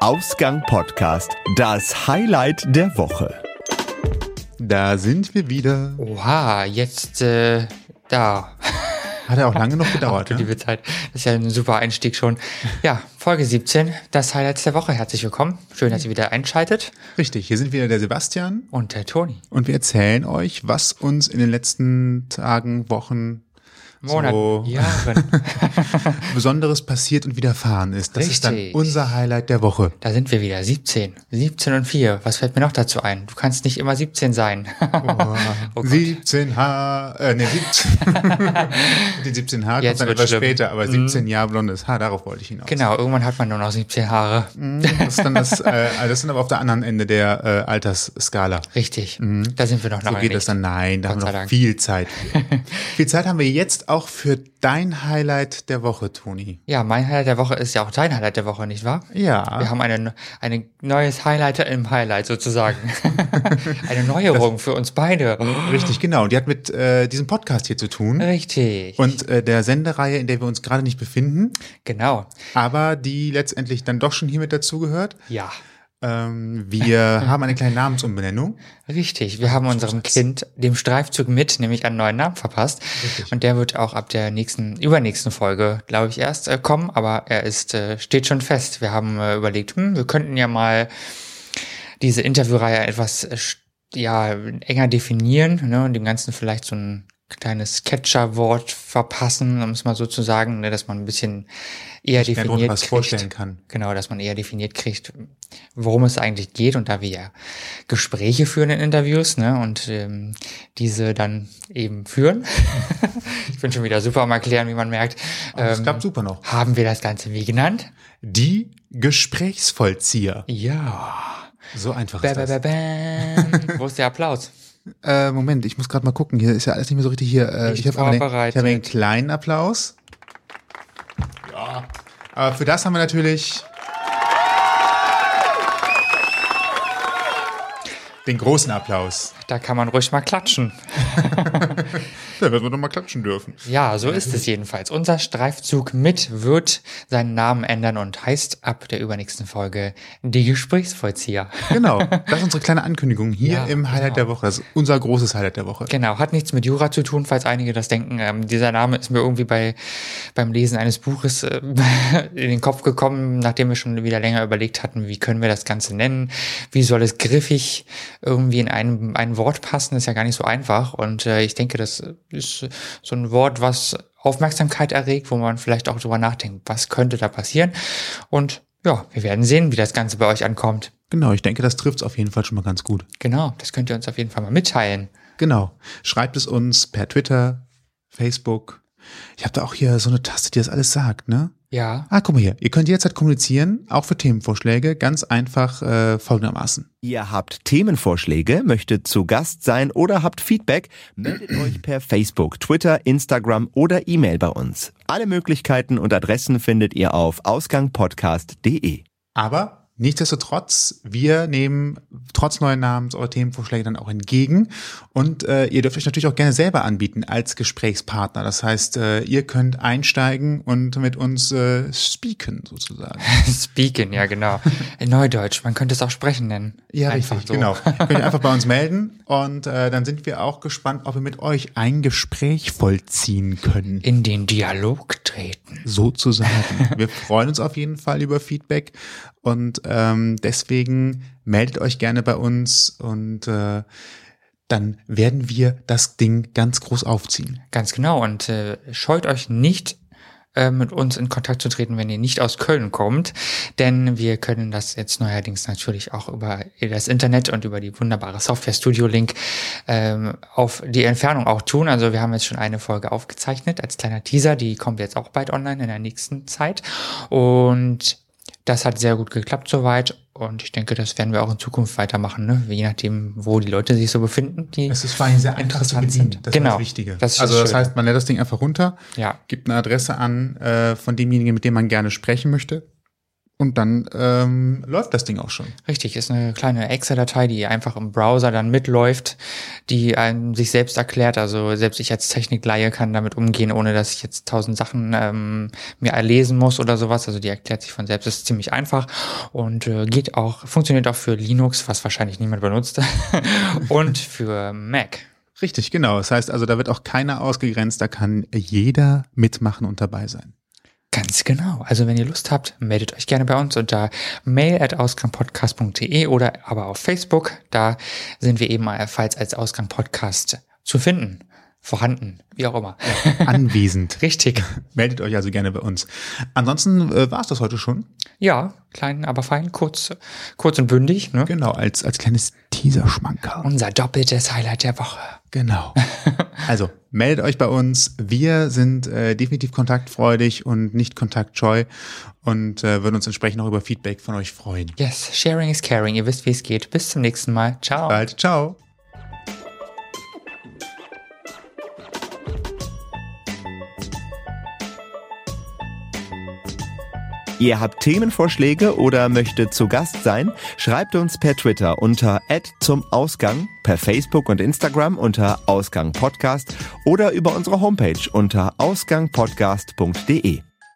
Ausgang Podcast, das Highlight der Woche. Da sind wir wieder. Oha, jetzt äh, da. Hat ja auch lange noch gedauert. Ach, ne? liebe Zeit. Das ist ja ein super Einstieg schon. Ja, Folge 17, das Highlight der Woche. Herzlich willkommen. Schön, dass ihr wieder einschaltet. Richtig, hier sind wieder der Sebastian Und der Toni. und wir erzählen euch, was uns in den letzten Tagen, Wochen Monat, so Jahren. Besonderes passiert und widerfahren ist. Das ist dann Richtig. unser Highlight der Woche. Da sind wir wieder. 17. 17 und 4. Was fällt mir noch dazu ein? Du kannst nicht immer 17 sein. Oh Gott. 17H, äh, ne, 17. Die 17 H kommt dann etwas schlimm. Mhm. später, aber 17 Jahre blondes Haar, darauf wollte ich hinaus. genau, irgendwann hat man nur noch 17 Haare. Das ist dann das, äh, das dann aber auf der anderen Ende der äh, Altersskala. Richtig. Da sind wir noch So lange geht nicht. das dann, nein, da Gott haben wir noch Dank. viel Zeit. Viel Zeit haben wir jetzt auch für dein Highlight der Woche, Toni. Ja, mein Highlight der Woche ist ja auch dein Highlight der Woche, nicht wahr? Ja. Wir haben eine, eine neues Highlighter im Highlight sozusagen. eine Neuerung für uns beide. Richtig, genau. Die hat mit äh, diesem Podcast hier zu tun. Richtig. Und äh, der Sendereihe, in der wir uns gerade nicht befinden, genau. aber die letztendlich dann doch schon hier mit dazugehört. Ja. Ähm, wir haben eine kleine Namensumbenennung. Richtig, wir haben unserem Kind dem Streifzug mit, nämlich einen neuen Namen verpasst. Und der wird auch ab der nächsten, übernächsten Folge, glaube ich, erst äh, kommen, aber er ist, äh, steht schon fest. Wir haben äh, überlegt, hm, wir könnten ja mal diese Interviewreihe etwas äh, ja, enger definieren ne, und dem Ganzen vielleicht so ein kleines Catcher-Wort verpassen, um es mal so zu sagen, ne, dass man ein bisschen eher darunter definiert was kriegt. vorstellen kann. Genau, dass man eher definiert kriegt, worum es eigentlich geht und da wir ja Gespräche führen in Interviews ne, und ähm, diese dann eben führen. ich bin schon wieder super am Erklären, wie man merkt. Das Ähm, klappt super noch. haben wir das Ganze wie genannt? Die Gesprächsvollzieher. Ja. So einfach ist bä, das. bä, bäm. Wo ist der Applaus? Äh, Moment, ich muss gerade mal gucken. Hier ist ja alles nicht mehr so richtig hier. Äh, ich habe vorbereitet. hab einen kleinen Applaus. Ja. Aber für das haben wir natürlich den großen Applaus. Da kann man ruhig mal klatschen. Da werden wir doch mal klatschen dürfen. Ja, so ist es jedenfalls. Unser Streifzug mit wird seinen Namen ändern und heißt ab der übernächsten Folge die Gesprächsvollzieher. Genau. Das ist unsere kleine Ankündigung hier Ja, im Highlight genau. der Woche. Das ist unser großes Highlight der Woche. Genau, hat nichts mit Jura zu tun, falls einige das denken. Ähm, dieser Name ist mir irgendwie bei beim Lesen eines Buches äh, in den Kopf gekommen, nachdem wir schon wieder länger überlegt hatten, wie können wir das Ganze nennen, wie soll es griffig irgendwie in einem ein Wort passen, ist ja gar nicht so einfach. Und äh, ich denke, das ist so ein Wort, was Aufmerksamkeit erregt, wo man vielleicht auch drüber nachdenkt, was könnte da passieren. Und ja, wir werden sehen, wie das Ganze bei euch ankommt. Genau, ich denke, das trifft es auf jeden Fall schon mal ganz gut. Genau, das könnt ihr uns auf jeden Fall mal mitteilen. Genau. Schreibt es uns per Twitter, Facebook. Ich habe da auch hier so eine Taste, die das alles sagt, ne? Ja. Ah, guck mal hier. Ihr könnt jederzeit kommunizieren, auch für Themenvorschläge, ganz einfach äh, folgendermaßen. Ihr habt Themenvorschläge, möchtet zu Gast sein oder habt Feedback, meldet euch per Facebook, Twitter, Instagram oder E-Mail bei uns. Alle Möglichkeiten und Adressen findet ihr auf ausgangpodcast.de. Aber nichtsdestotrotz, wir nehmen trotz neuen Namens eure Themenvorschläge dann auch entgegen. Und äh, ihr dürft euch natürlich auch gerne selber anbieten als Gesprächspartner. Das heißt, äh, ihr könnt einsteigen und mit uns äh, speaken sozusagen. Speaking, ja genau. In Neudeutsch, man könnte es auch sprechen nennen. Ja, Einfach richtig, so. genau. Könnt ihr einfach bei uns melden und äh, dann sind wir auch gespannt, ob wir mit euch ein Gespräch vollziehen können. In den Dialog treten. Sozusagen. Wir freuen uns auf jeden Fall über Feedback und ähm, deswegen meldet euch gerne bei uns und äh, dann werden wir das Ding ganz groß aufziehen. Ganz genau. Und äh, scheut euch nicht, äh, mit uns in Kontakt zu treten, wenn ihr nicht aus Köln kommt. Denn wir können das jetzt neuerdings natürlich auch über das Internet und über die wunderbare Software Studio Link ähm, auf die Entfernung auch tun. Also wir haben jetzt schon eine Folge aufgezeichnet als kleiner Teaser. Die kommt jetzt auch bald online in der nächsten Zeit. Und das hat sehr gut geklappt soweit. Und ich denke, das werden wir auch in Zukunft weitermachen, ne? je nachdem, wo die Leute sich so befinden. Die Es ist vor allem sehr einfach zu Interessant bedienen. sind. Das Genau. ist das Wichtige. Das also das Schöne. heißt, man lädt das Ding einfach runter, Ja. gibt eine Adresse an äh, von demjenigen, mit dem man gerne sprechen möchte. Und dann ähm, läuft das Ding auch schon. Richtig, ist eine kleine Excel-Datei, die einfach im Browser dann mitläuft, die einem sich selbst erklärt. Also selbst ich als Technikleihe kann damit umgehen, ohne dass ich jetzt tausend Sachen ähm, mir erlesen muss oder sowas. Also die erklärt sich von selbst, ist ziemlich einfach und äh, geht auch, funktioniert auch für Linux, was wahrscheinlich niemand benutzt, und für Mac. Richtig, genau. Das heißt also, da wird auch keiner ausgegrenzt, da kann jeder mitmachen und dabei sein. Ganz genau. Also wenn ihr Lust habt, meldet euch gerne bei uns unter mail at ausgangpodcast.de oder aber auf Facebook. Da sind wir ebenfalls als Ausgang Podcast zu finden. Vorhanden, wie auch immer. Anwesend. Richtig. Meldet euch also gerne bei uns. Ansonsten äh, war es das heute schon. Ja, klein, aber fein, kurz, kurz und bündig. Ne? Genau, als, als kleines Teaserschmankerl. Unser doppeltes Highlight der Woche. Genau. Also meldet euch bei uns. Wir sind äh, definitiv kontaktfreudig und nicht kontaktscheu und äh, würden uns entsprechend auch über Feedback von euch freuen. Yes, sharing is caring. Ihr wisst, wie es geht. Bis zum nächsten Mal. Ciao. Bald. Ciao. Ihr habt Themenvorschläge oder möchtet zu Gast sein? Schreibt uns per Twitter unter zum Ausgang, per Facebook und Instagram unter Ausgang Podcast oder über unsere Homepage unter ausgangpodcast.de.